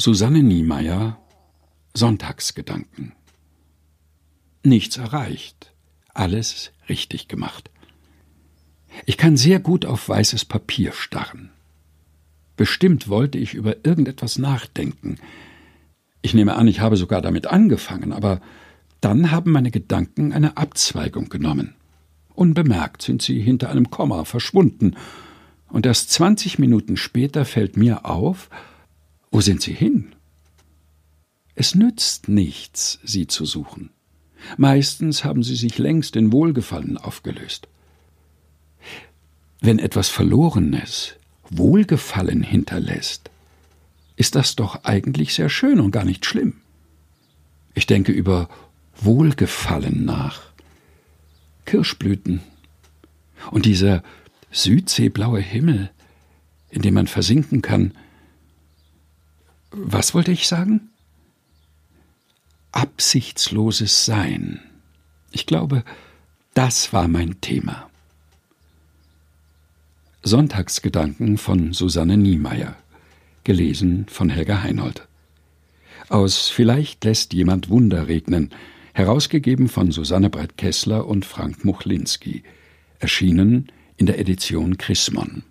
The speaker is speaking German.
Susanne Niemeyer Sonntagsgedanken Nichts erreicht, alles richtig gemacht. Ich kann sehr gut auf weißes Papier starren. Bestimmt wollte ich über irgendetwas nachdenken. Ich nehme an, ich habe sogar damit angefangen, aber dann haben meine Gedanken eine Abzweigung genommen. Unbemerkt sind sie hinter einem Komma verschwunden, und erst zwanzig Minuten später fällt mir auf, wo sind sie hin? Es nützt nichts, sie zu suchen. Meistens haben sie sich längst in Wohlgefallen aufgelöst. Wenn etwas Verlorenes Wohlgefallen hinterlässt, ist das doch eigentlich sehr schön und gar nicht schlimm. Ich denke über Wohlgefallen nach. Kirschblüten und dieser südseeblaue Himmel, in dem man versinken kann. Was wollte ich sagen? Absichtsloses Sein. Ich glaube, das war mein Thema. Sonntagsgedanken von Susanne Niemeyer, gelesen von Helga Heinold. Aus Vielleicht lässt jemand Wunder regnen, herausgegeben von Susanne Breit-Kessler und Frank Muchlinski, erschienen in der Edition Chrismon.